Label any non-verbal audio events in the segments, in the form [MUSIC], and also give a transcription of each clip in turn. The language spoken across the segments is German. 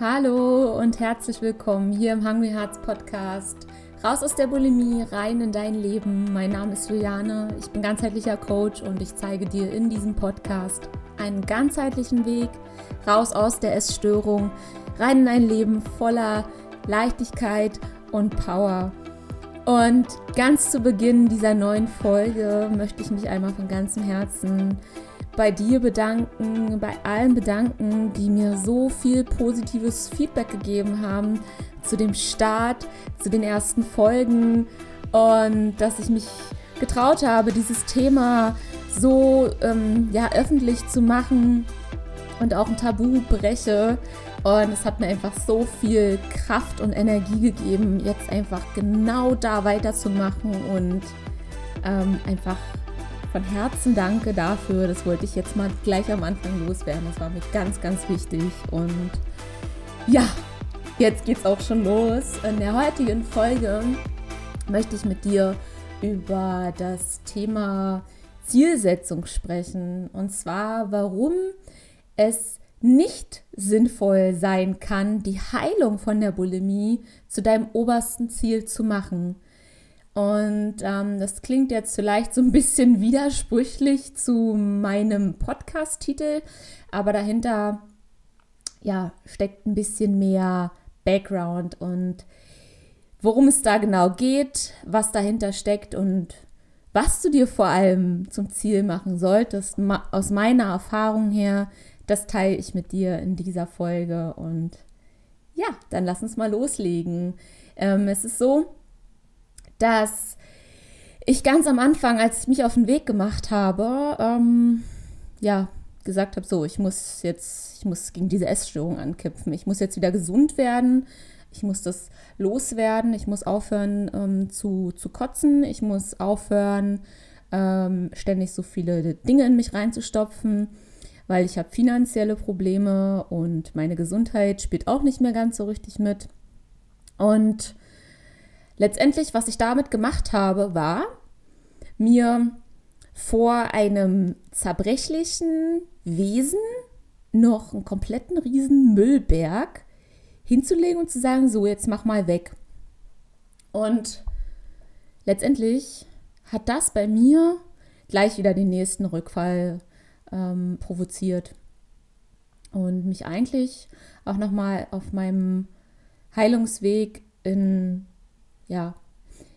Hallo und herzlich willkommen hier im Hungry Hearts Podcast. Raus aus der Bulimie, rein in dein Leben. Mein Name ist Juliane, ich bin ganzheitlicher Coach und ich zeige dir in diesem Podcast einen ganzheitlichen Weg raus aus der Essstörung, rein in ein Leben voller Leichtigkeit und Power. Und ganz zu Beginn dieser neuen Folge möchte ich mich einmal von ganzem Herzen bei dir bedanken, bei allen bedanken, die mir so viel positives Feedback gegeben haben zu dem Start, zu den ersten Folgen und dass ich mich getraut habe, dieses Thema so ähm, ja, öffentlich zu machen und auch ein Tabu breche. Und es hat mir einfach so viel Kraft und Energie gegeben, jetzt einfach genau da weiterzumachen und ähm, einfach von Herzen danke dafür. Das wollte ich jetzt mal gleich am Anfang loswerden. Das war mir ganz, ganz wichtig. Und ja, jetzt geht's auch schon los. In der heutigen Folge möchte ich mit dir über das Thema Zielsetzung sprechen. Und zwar, warum es nicht sinnvoll sein kann, die Heilung von der Bulimie zu deinem obersten Ziel zu machen. Und ähm, das klingt jetzt vielleicht so ein bisschen [LAUGHS] widersprüchlich zu meinem Podcast-Titel, aber dahinter ja, steckt ein bisschen mehr Background und worum es da genau geht, was dahinter steckt und was du dir vor allem zum Ziel machen solltest, aus meiner Erfahrung her, das teile ich mit dir in dieser Folge. Und ja, dann lass uns mal loslegen. Ähm, es ist so, dass ich ganz am Anfang, als ich mich auf den Weg gemacht habe, ähm, ja, gesagt habe, so, ich muss jetzt, ich muss gegen diese Essstörung ankämpfen. Ich muss jetzt wieder gesund werden. Ich muss das loswerden. Ich muss aufhören ähm, zu, zu kotzen. Ich muss aufhören, ähm, ständig so viele Dinge in mich reinzustopfen weil ich habe finanzielle Probleme und meine Gesundheit spielt auch nicht mehr ganz so richtig mit. Und letztendlich, was ich damit gemacht habe, war, mir vor einem zerbrechlichen Wesen noch einen kompletten riesen Müllberg hinzulegen und zu sagen, so, jetzt mach mal weg. Und letztendlich hat das bei mir gleich wieder den nächsten Rückfall ähm, provoziert. Und mich eigentlich auch nochmal auf meinem Heilungsweg in, ja,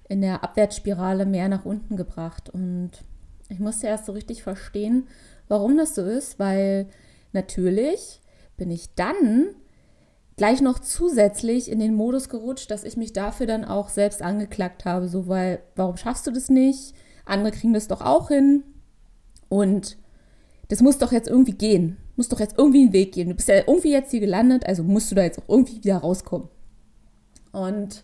in der Abwärtsspirale mehr nach unten gebracht. Und ich musste erst so richtig verstehen, warum das so ist, weil natürlich bin ich dann gleich noch zusätzlich in den Modus gerutscht, dass ich mich dafür dann auch selbst angeklagt habe. So, weil, warum schaffst du das nicht? Andere kriegen das doch auch hin. Und das muss doch jetzt irgendwie gehen. Muss doch jetzt irgendwie einen Weg gehen. Du bist ja irgendwie jetzt hier gelandet, also musst du da jetzt auch irgendwie wieder rauskommen. Und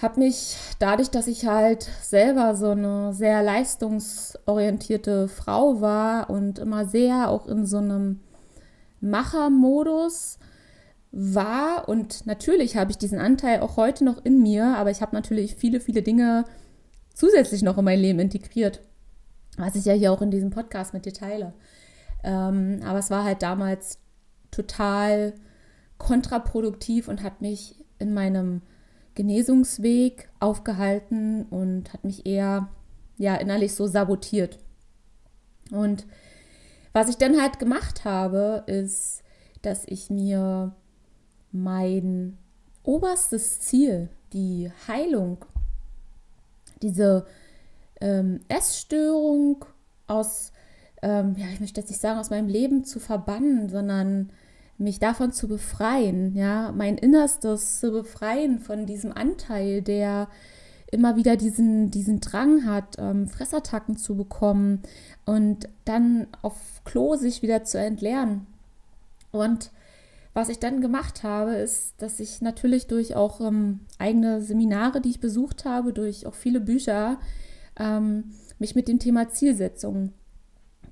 habe mich dadurch, dass ich halt selber so eine sehr leistungsorientierte Frau war und immer sehr auch in so einem Machermodus war und natürlich habe ich diesen Anteil auch heute noch in mir, aber ich habe natürlich viele, viele Dinge zusätzlich noch in mein Leben integriert was ich ja hier auch in diesem Podcast mit dir teile. Ähm, aber es war halt damals total kontraproduktiv und hat mich in meinem Genesungsweg aufgehalten und hat mich eher ja innerlich so sabotiert. Und was ich dann halt gemacht habe, ist, dass ich mir mein oberstes Ziel, die Heilung, diese ähm, Essstörung aus, ähm, ja, ich möchte jetzt nicht sagen, aus meinem Leben zu verbannen, sondern mich davon zu befreien, ja, mein Innerstes zu befreien von diesem Anteil, der immer wieder diesen, diesen Drang hat, ähm, Fressattacken zu bekommen und dann auf Klo sich wieder zu entleeren. Und was ich dann gemacht habe, ist, dass ich natürlich durch auch ähm, eigene Seminare, die ich besucht habe, durch auch viele Bücher, ähm, mich mit dem Thema Zielsetzung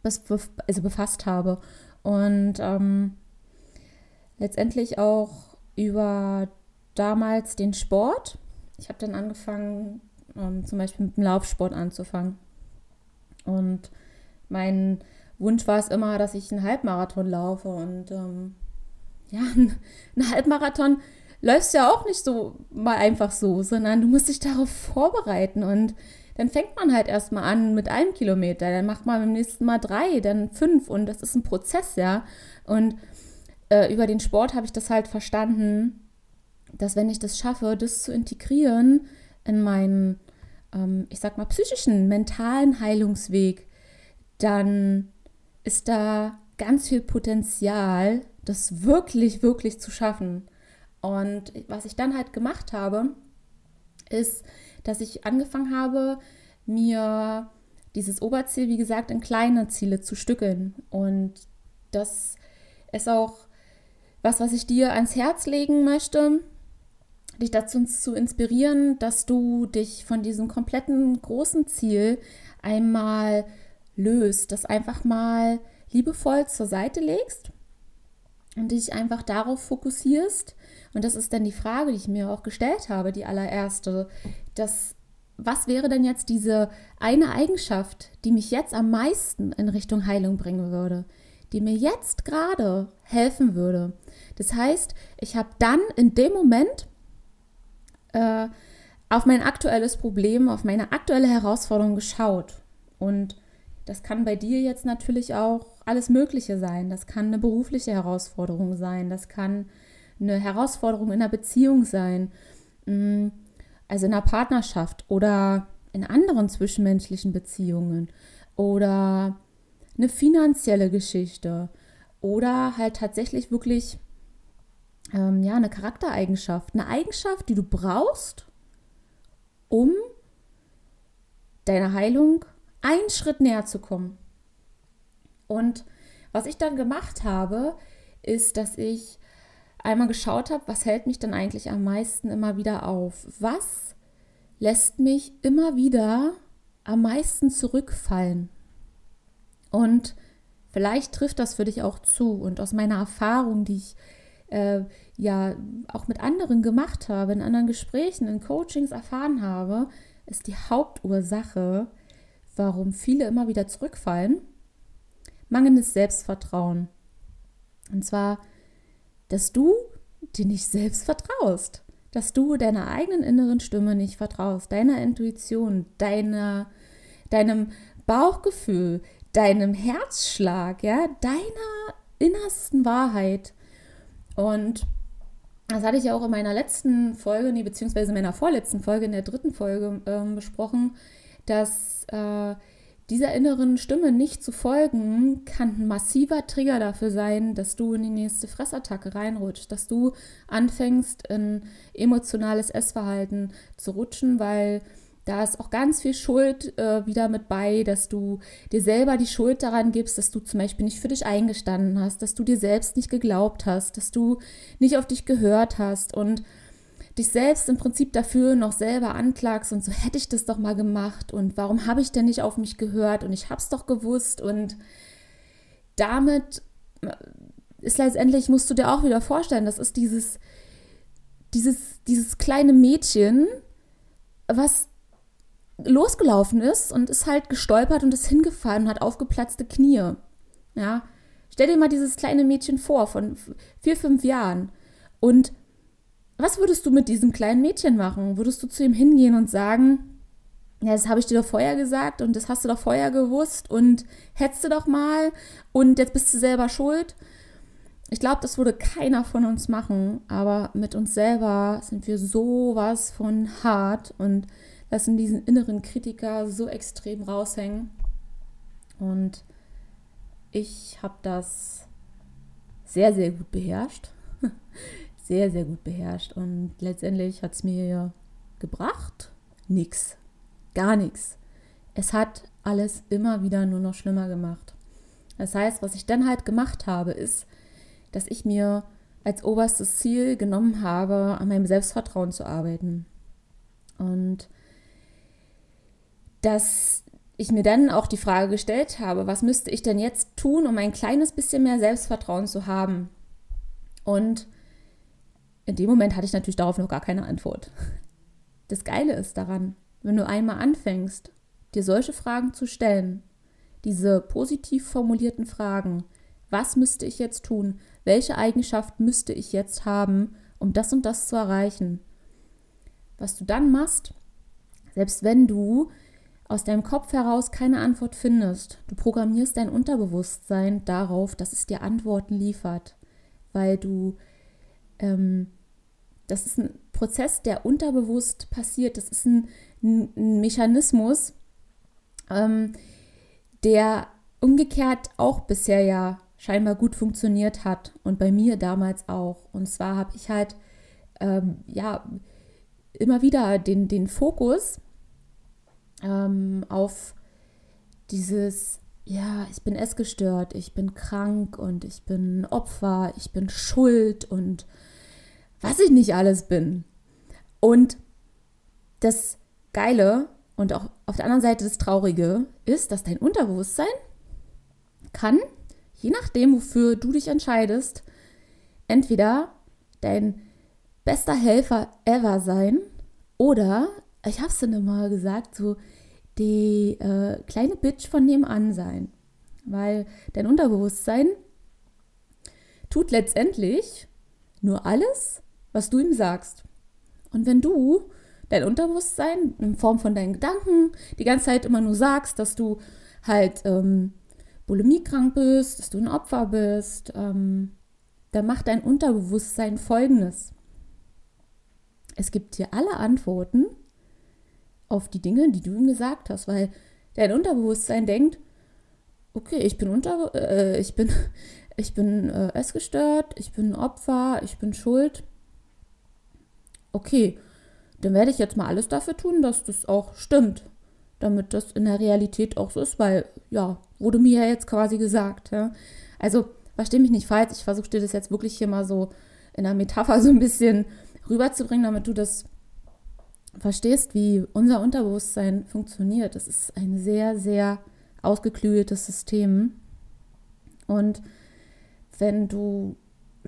also befasst habe. Und ähm, letztendlich auch über damals den Sport. Ich habe dann angefangen, ähm, zum Beispiel mit dem Laufsport anzufangen. Und mein Wunsch war es immer, dass ich einen Halbmarathon laufe. Und ähm, [LAUGHS] ja, ein Halbmarathon läufst ja auch nicht so mal einfach so, sondern du musst dich darauf vorbereiten und dann fängt man halt erstmal an mit einem Kilometer, dann macht man beim nächsten Mal drei, dann fünf und das ist ein Prozess, ja. Und äh, über den Sport habe ich das halt verstanden, dass wenn ich das schaffe, das zu integrieren in meinen, ähm, ich sag mal, psychischen, mentalen Heilungsweg, dann ist da ganz viel Potenzial, das wirklich, wirklich zu schaffen. Und was ich dann halt gemacht habe, ist, dass ich angefangen habe, mir dieses Oberziel, wie gesagt, in kleine Ziele zu stückeln. Und das ist auch was, was ich dir ans Herz legen möchte, dich dazu zu inspirieren, dass du dich von diesem kompletten großen Ziel einmal löst, das einfach mal liebevoll zur Seite legst und dich einfach darauf fokussierst. Und das ist dann die Frage, die ich mir auch gestellt habe, die allererste. Das, was wäre denn jetzt diese eine Eigenschaft, die mich jetzt am meisten in Richtung Heilung bringen würde? Die mir jetzt gerade helfen würde. Das heißt, ich habe dann in dem Moment äh, auf mein aktuelles Problem, auf meine aktuelle Herausforderung geschaut. Und das kann bei dir jetzt natürlich auch alles Mögliche sein. Das kann eine berufliche Herausforderung sein. Das kann eine Herausforderung in einer Beziehung sein. Mm, also in einer Partnerschaft oder in anderen zwischenmenschlichen Beziehungen. Oder eine finanzielle Geschichte. Oder halt tatsächlich wirklich ähm, ja, eine Charaktereigenschaft. Eine Eigenschaft, die du brauchst, um deiner Heilung einen Schritt näher zu kommen. Und was ich dann gemacht habe, ist, dass ich einmal geschaut habe, was hält mich dann eigentlich am meisten immer wieder auf? Was lässt mich immer wieder am meisten zurückfallen? Und vielleicht trifft das für dich auch zu. Und aus meiner Erfahrung, die ich äh, ja auch mit anderen gemacht habe, in anderen Gesprächen, in Coachings erfahren habe, ist die Hauptursache, warum viele immer wieder zurückfallen, mangelndes Selbstvertrauen. Und zwar, dass du dir nicht selbst vertraust, dass du deiner eigenen inneren Stimme nicht vertraust, deiner Intuition, deiner, deinem Bauchgefühl, deinem Herzschlag, ja, deiner innersten Wahrheit. Und das hatte ich ja auch in meiner letzten Folge, nee, beziehungsweise in meiner vorletzten Folge, in der dritten Folge äh, besprochen, dass äh, dieser inneren Stimme nicht zu folgen, kann ein massiver Trigger dafür sein, dass du in die nächste Fressattacke reinrutschst, dass du anfängst, in emotionales Essverhalten zu rutschen, weil da ist auch ganz viel Schuld äh, wieder mit bei, dass du dir selber die Schuld daran gibst, dass du zum Beispiel nicht für dich eingestanden hast, dass du dir selbst nicht geglaubt hast, dass du nicht auf dich gehört hast und dich selbst im Prinzip dafür noch selber anklagst und so hätte ich das doch mal gemacht und warum habe ich denn nicht auf mich gehört und ich habe es doch gewusst und damit äh, ist letztendlich, musst du dir auch wieder vorstellen, das ist dieses, dieses, dieses kleine Mädchen, was losgelaufen ist und ist halt gestolpert und ist hingefallen und hat aufgeplatzte Knie. Ja, stell dir mal dieses kleine Mädchen vor von vier, fünf Jahren und was würdest du mit diesem kleinen Mädchen machen? Würdest du zu ihm hingehen und sagen, ja, das habe ich dir doch vorher gesagt und das hast du doch vorher gewusst und hättest du doch mal und jetzt bist du selber schuld? Ich glaube, das würde keiner von uns machen, aber mit uns selber sind wir sowas von hart und lassen diesen inneren Kritiker so extrem raushängen. Und ich habe das sehr, sehr gut beherrscht [LAUGHS] sehr, sehr gut beherrscht. Und letztendlich hat es mir gebracht nichts, gar nichts. Es hat alles immer wieder nur noch schlimmer gemacht. Das heißt, was ich dann halt gemacht habe, ist, dass ich mir als oberstes Ziel genommen habe, an meinem Selbstvertrauen zu arbeiten. Und dass ich mir dann auch die Frage gestellt habe, was müsste ich denn jetzt tun, um ein kleines bisschen mehr Selbstvertrauen zu haben? Und in dem Moment hatte ich natürlich darauf noch gar keine Antwort. Das Geile ist daran, wenn du einmal anfängst, dir solche Fragen zu stellen, diese positiv formulierten Fragen, Was müsste ich jetzt tun? Welche Eigenschaft müsste ich jetzt haben, um das und das zu erreichen? Was du dann machst, selbst wenn du aus deinem Kopf heraus keine Antwort findest, du programmierst dein Unterbewusstsein darauf, dass es dir Antworten liefert, weil du, ähm, das ist ein Prozess, der unterbewusst passiert, das ist ein, ein, Mechanismus, ähm, der umgekehrt auch bisher ja scheinbar gut funktioniert hat und bei mir damals auch. Und zwar habe ich halt ähm, ja immer wieder den, den Fokus ähm, auf dieses, ja, ich bin essgestört, ich bin krank und ich bin Opfer, ich bin schuld und was ich nicht alles bin. Und das Geile und auch auf der anderen Seite das Traurige ist, dass dein Unterbewusstsein kann, je nachdem, wofür du dich entscheidest, entweder dein bester Helfer ever sein oder, ich habe es dann immer gesagt, so die äh, kleine Bitch von nebenan sein. Weil dein Unterbewusstsein tut letztendlich nur alles, was du ihm sagst. Und wenn du dein Unterbewusstsein in Form von deinen Gedanken die ganze Zeit immer nur sagst, dass du halt ähm, bulimiekrank bist, dass du ein Opfer bist, ähm, dann macht dein Unterbewusstsein folgendes. Es gibt dir alle Antworten auf die Dinge, die du ihm gesagt hast, weil dein Unterbewusstsein denkt, okay, ich bin unter, äh, ich bin, [LAUGHS] ich bin äh, essgestört, ich bin Opfer, ich bin schuld. Okay, dann werde ich jetzt mal alles dafür tun, dass das auch stimmt, damit das in der Realität auch so ist, weil, ja, wurde mir ja jetzt quasi gesagt. Ja? Also, verstehe mich nicht falsch, ich versuche dir das jetzt wirklich hier mal so in der Metapher [LAUGHS] so ein bisschen rüberzubringen, damit du das verstehst, wie unser Unterbewusstsein funktioniert. Das ist ein sehr, sehr ausgeklügeltes System. Und wenn du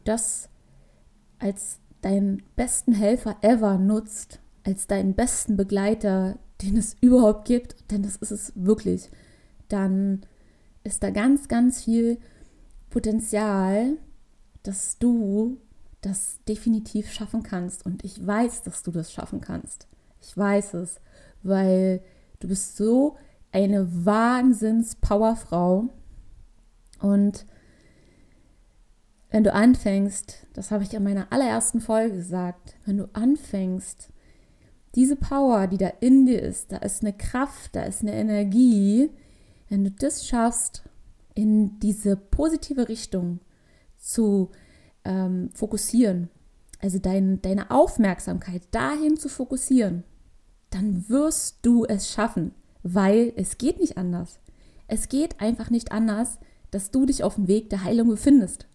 das als deinen besten Helfer ever nutzt, als deinen besten Begleiter, den es [LAUGHS] überhaupt gibt, denn das ist es wirklich, dann ist da ganz, ganz viel Potenzial, dass du das definitiv schaffen kannst. Und ich weiß, dass du das schaffen kannst. Ich weiß es, weil du bist so eine Wahnsinns-Powerfrau. Und wenn du anfängst, das habe ich in meiner allerersten Folge gesagt, wenn du anfängst, diese Power, die da in dir ist, da ist eine Kraft, da ist eine Energie, wenn du das schaffst, in diese positive Richtung zu ähm, fokussieren, also dein, deine Aufmerksamkeit dahin zu fokussieren, dann wirst du es schaffen, weil es geht nicht anders. Es geht einfach nicht anders, dass du dich auf dem Weg der Heilung befindest,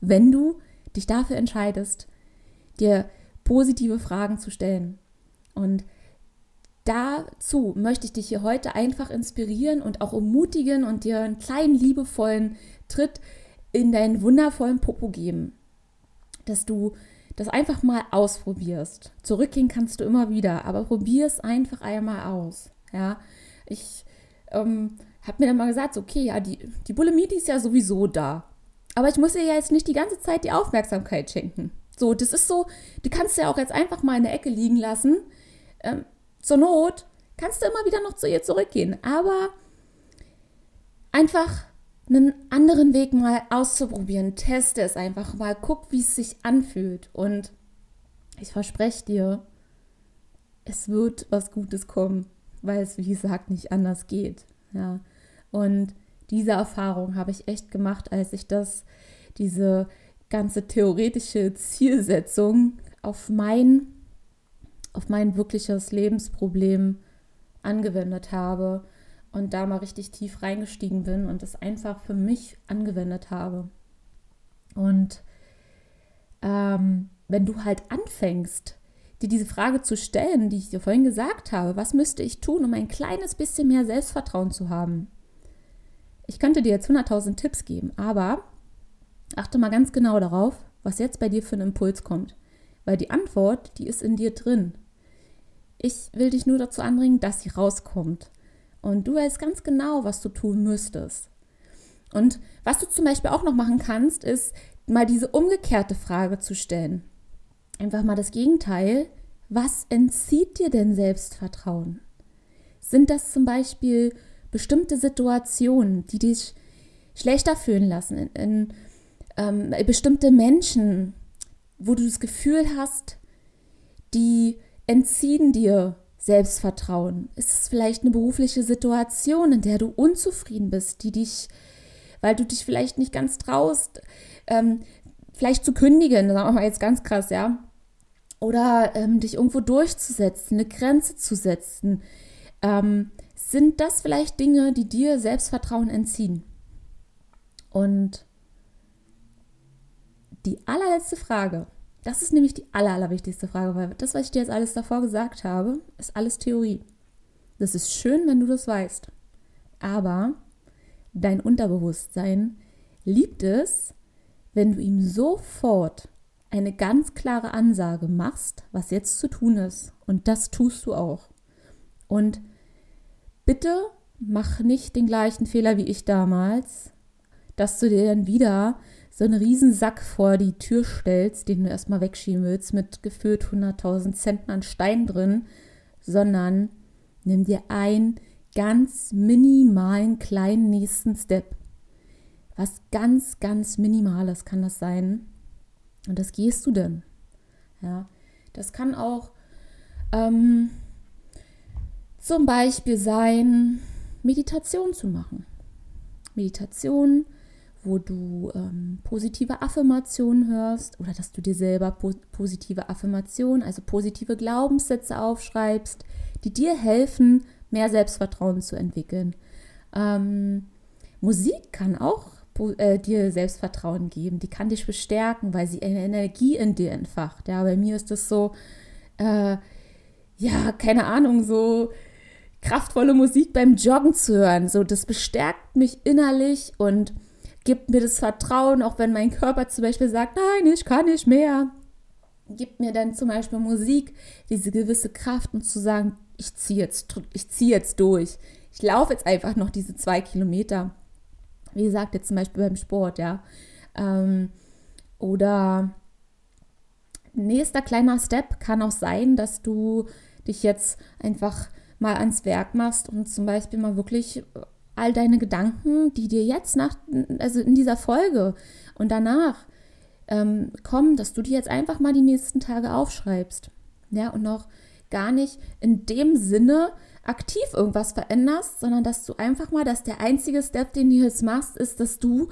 wenn du dich dafür entscheidest, dir positive Fragen zu stellen. Und dazu möchte ich dich hier heute einfach inspirieren und auch ermutigen und dir einen kleinen liebevollen Tritt in deinen wundervollen Popo geben, dass du das einfach mal ausprobierst. Zurückgehen kannst du immer wieder, aber probier es einfach einmal aus. Ja, ich ähm, habe mir dann mal gesagt, okay, ja, die, die Bulimie, die ist ja sowieso da. Aber ich muss ihr ja jetzt nicht die ganze Zeit die Aufmerksamkeit schenken. So, das ist so, du kannst ja auch jetzt einfach mal in der Ecke liegen lassen. Ähm, zur Not kannst du immer wieder noch zu ihr zurückgehen. Aber einfach einen anderen Weg mal auszuprobieren. Teste es einfach mal, guck, wie es sich anfühlt. Und ich verspreche dir, es wird was Gutes kommen, weil es, wie gesagt, nicht anders geht. Ja. Und diese Erfahrung habe ich echt gemacht, als ich das, diese ganze theoretische Zielsetzung auf mein, auf mein wirkliches Lebensproblem angewendet habe und da mal richtig tief reingestiegen bin und es einfach für mich angewendet habe. Und ähm, wenn du halt anfängst, dir diese Frage zu stellen, die ich dir vorhin gesagt habe, was müsste ich tun, um ein kleines bisschen mehr Selbstvertrauen zu haben? Ich könnte dir jetzt 100.000 Tipps geben, aber achte mal ganz genau darauf, was jetzt bei dir für einen Impuls kommt. Weil die Antwort, die ist in dir drin. Ich will dich nur dazu anbringen, dass sie rauskommt. Und du weißt ganz genau, was du tun müsstest. Und was du zum Beispiel auch noch machen kannst, ist mal diese umgekehrte Frage zu stellen. Einfach mal das Gegenteil. Was entzieht dir denn Selbstvertrauen? Sind das zum Beispiel bestimmte Situationen, die dich schlechter fühlen lassen, in, in ähm, bestimmte Menschen, wo du das Gefühl hast, die entziehen dir Selbstvertrauen? Ist es vielleicht eine berufliche Situation, in der du unzufrieden bist, die dich, weil du dich vielleicht nicht ganz traust, ähm, vielleicht zu kündigen, sagen wir mal jetzt ganz krass, ja? Oder ähm, dich irgendwo durchzusetzen, eine Grenze zu setzen. Ähm, sind das vielleicht Dinge, die dir Selbstvertrauen entziehen? Und die allerletzte Frage, das ist nämlich die aller, allerwichtigste Frage, weil das, was ich dir jetzt alles davor gesagt habe, ist alles Theorie. Das ist schön, wenn du das weißt. Aber dein Unterbewusstsein liebt es, wenn du ihm sofort eine ganz klare Ansage machst, was jetzt zu tun ist. Und das tust du auch. Und bitte mach nicht den gleichen Fehler wie ich damals, dass du dir dann wieder so einen riesen Sack vor die Tür stellst, den du erstmal wegschieben willst, mit gefühlt 100.000 Cent an Stein drin, sondern nimm dir einen ganz minimalen kleinen nächsten Step. Was ganz, ganz Minimales kann das sein. Und das gehst du denn. Ja, das kann auch ähm, zum Beispiel sein, Meditation zu machen. Meditation wo du ähm, positive Affirmationen hörst oder dass du dir selber po positive Affirmationen, also positive Glaubenssätze aufschreibst, die dir helfen, mehr Selbstvertrauen zu entwickeln. Ähm, Musik kann auch äh, dir Selbstvertrauen geben, die kann dich bestärken, weil sie eine Energie in dir entfacht. Ja, bei mir ist das so, äh, ja, keine Ahnung, so kraftvolle Musik beim Joggen zu hören. So, das bestärkt mich innerlich und gibt mir das Vertrauen, auch wenn mein Körper zum Beispiel sagt, nein, ich kann nicht mehr. Gibt mir dann zum Beispiel Musik diese gewisse Kraft, um zu sagen, ich ziehe jetzt, ich ziehe jetzt durch. Ich laufe jetzt einfach noch diese zwei Kilometer. Wie gesagt, jetzt zum Beispiel beim Sport, ja. Ähm, oder nächster kleiner Step kann auch sein, dass du dich jetzt einfach mal ans Werk machst und zum Beispiel mal wirklich all deine Gedanken, die dir jetzt nach, also in dieser Folge und danach ähm, kommen, dass du die jetzt einfach mal die nächsten Tage aufschreibst. Ja, und noch gar nicht in dem Sinne aktiv irgendwas veränderst, sondern dass du einfach mal, dass der einzige Step, den du jetzt machst, ist, dass du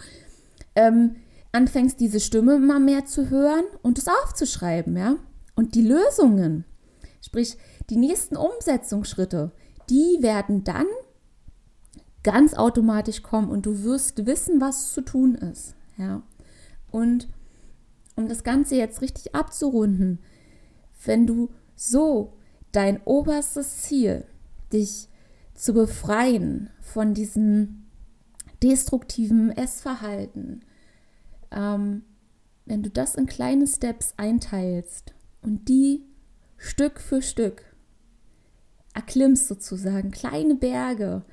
ähm, anfängst, diese Stimme immer mehr zu hören und es aufzuschreiben, ja. Und die Lösungen, sprich die nächsten Umsetzungsschritte, die werden dann ganz automatisch kommen und du wirst wissen, was zu tun ist. Ja. Und um das Ganze jetzt richtig abzurunden, wenn du so dein oberstes Ziel, dich zu befreien von diesem destruktiven Essverhalten, ähm, wenn du das in kleine Steps einteilst und die Stück für Stück erklimmst sozusagen, kleine Berge,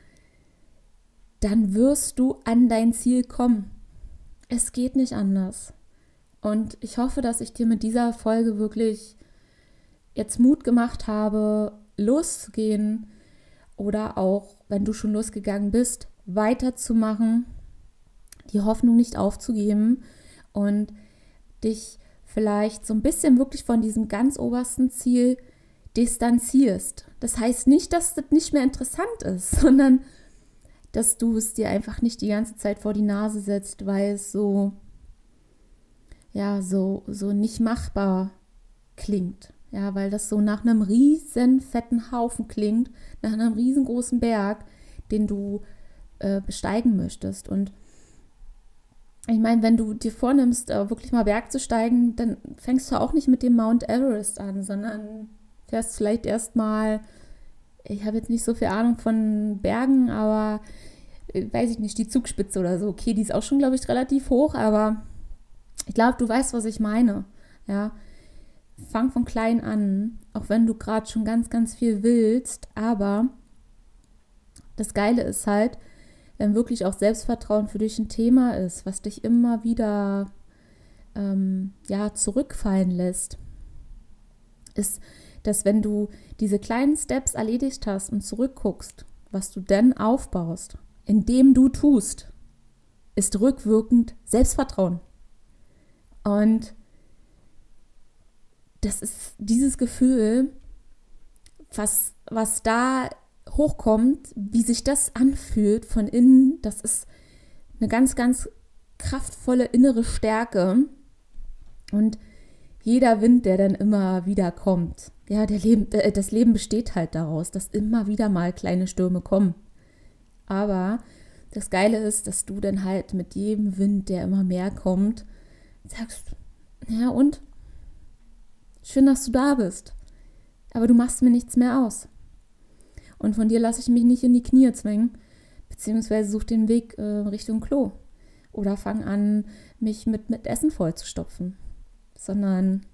dann wirst du an dein Ziel kommen. Es geht nicht anders. Und ich hoffe, dass ich dir mit dieser Folge wirklich jetzt Mut gemacht habe, loszugehen oder auch, wenn du schon losgegangen bist, weiterzumachen, die Hoffnung nicht aufzugeben und dich vielleicht so ein bisschen wirklich von diesem ganz obersten Ziel distanzierst. Das heißt nicht, dass das nicht mehr interessant ist, [LAUGHS] sondern dass du es dir einfach nicht die ganze Zeit vor die Nase setzt, weil es so, ja, so, so nicht machbar klingt. Ja, weil das so nach einem riesen fetten Haufen klingt, nach einem riesengroßen Berg, den du äh, besteigen möchtest. Und ich meine, wenn du dir vornimmst, äh, wirklich mal Berg zu steigen, dann fängst du auch nicht mit dem Mount Everest an, sondern fährst vielleicht erstmal ich habe jetzt nicht so viel Ahnung von Bergen, aber äh, weiß ich nicht, die Zugspitze oder so. Okay, die ist auch schon, glaube ich, relativ hoch, aber ich glaube, du weißt, was ich meine. Ja, fang von klein an, auch wenn du gerade schon ganz, ganz viel willst, aber das Geile ist halt, wenn wirklich auch Selbstvertrauen für dich ein Thema ist, was dich immer wieder ähm, ja, zurückfallen lässt, ist, dass wenn du diese kleinen Steps erledigt hast und zurückguckst, was du denn aufbaust, indem du tust, ist rückwirkend Selbstvertrauen. Und das ist dieses Gefühl, was, was da hochkommt, wie sich das anfühlt von innen, das ist eine ganz, ganz kraftvolle innere Stärke. Und jeder Wind, der dann immer wieder kommt, ja, Leben, äh, das Leben besteht halt daraus, dass immer wieder mal kleine Stürme kommen. Aber das Geile ist, dass du dann halt mit jedem Wind, der immer mehr kommt, sagst, ja und? Schön, dass du da bist. Aber du machst mir nichts mehr aus. Und von dir lasse ich mich nicht in die Knie zwängen, beziehungsweise such den Weg äh, Richtung Klo. Oder fang an, mich mit, mit Essen vollzustopfen. Sondern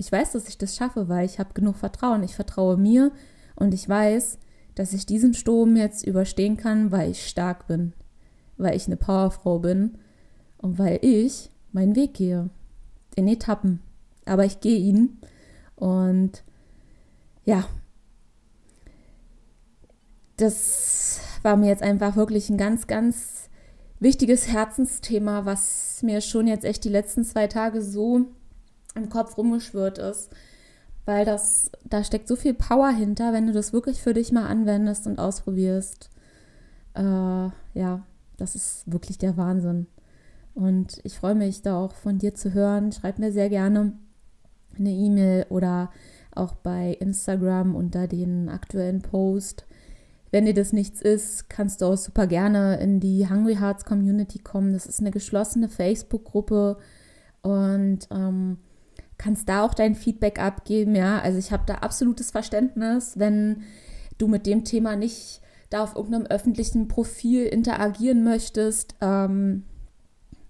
ich weiß, dass ich das schaffe, weil ich habe genug Vertrauen. Ich vertraue mir und ich weiß, dass ich diesen Sturm jetzt überstehen kann, weil ich stark bin, weil ich eine Powerfrau bin und weil ich meinen Weg gehe. In Etappen. Aber ich gehe ihn. Und ja, das war mir jetzt einfach wirklich ein ganz, ganz wichtiges Herzensthema, was mir schon jetzt echt die letzten zwei Tage so im Kopf rumgeschwirrt ist. Weil das, da steckt so viel Power hinter, wenn du das wirklich für dich mal anwendest und ausprobierst. Äh, ja, das ist wirklich der Wahnsinn. Und ich freue mich da auch von dir zu hören. Schreib mir sehr gerne eine E-Mail oder auch bei Instagram unter den aktuellen Post. Wenn dir das nichts ist, kannst du auch super gerne in die Hungry Hearts Community kommen. Das ist eine geschlossene Facebook-Gruppe und ähm, kannst da auch dein Feedback abgeben. Ja, also ich habe da absolutes Verständnis, wenn du mit dem Thema nicht da auf irgendeinem öffentlichen Profil interagieren möchtest. Ähm,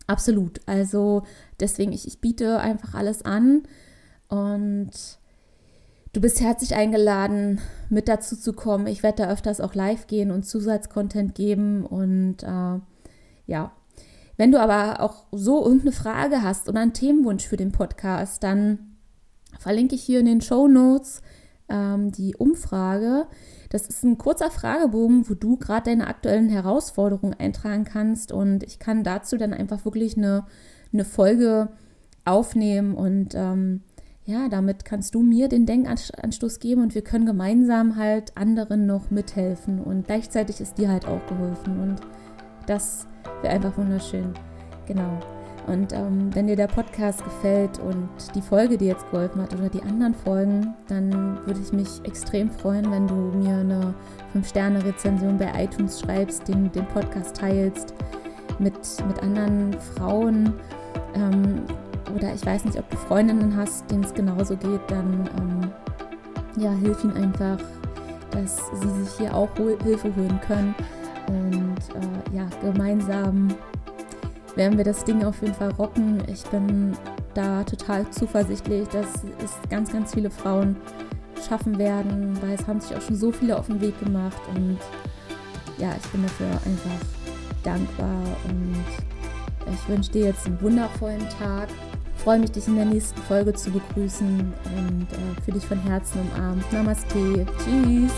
absolut. Also deswegen, ich, ich biete einfach alles an und Du bist herzlich eingeladen, mit dazu zu kommen. Ich werde da öfters auch live gehen und Zusatzcontent geben. Und äh, ja, wenn du aber auch so irgendeine Frage hast oder einen Themenwunsch für den Podcast, dann verlinke ich hier in den Show Notes ähm, die Umfrage. Das ist ein kurzer Fragebogen, wo du gerade deine aktuellen Herausforderungen eintragen kannst. Und ich kann dazu dann einfach wirklich eine, eine Folge aufnehmen und ähm, ja, damit kannst du mir den Denkanstoß geben und wir können gemeinsam halt anderen noch mithelfen und gleichzeitig ist dir halt auch geholfen und das wäre einfach wunderschön. Genau. Und ähm, wenn dir der Podcast gefällt und die Folge dir jetzt geholfen hat oder die anderen Folgen, dann würde ich mich extrem freuen, wenn du mir eine 5-Sterne-Rezension bei iTunes schreibst, den, den Podcast teilst mit, mit anderen Frauen. Ähm, oder ich weiß nicht, ob du Freundinnen hast, denen es genauso geht, dann ähm, ja, hilf ihnen einfach, dass sie sich hier auch Hilfe holen können. Und äh, ja, gemeinsam werden wir das Ding auf jeden Fall rocken. Ich bin da total zuversichtlich, dass es ganz, ganz viele Frauen schaffen werden, weil es haben sich auch schon so viele auf den Weg gemacht und ja, ich bin dafür einfach dankbar und ich wünsche dir jetzt einen wundervollen Tag freue mich, dich in der nächsten Folge zu begrüßen und äh, für dich von Herzen umarmt. Namaste. Tschüss.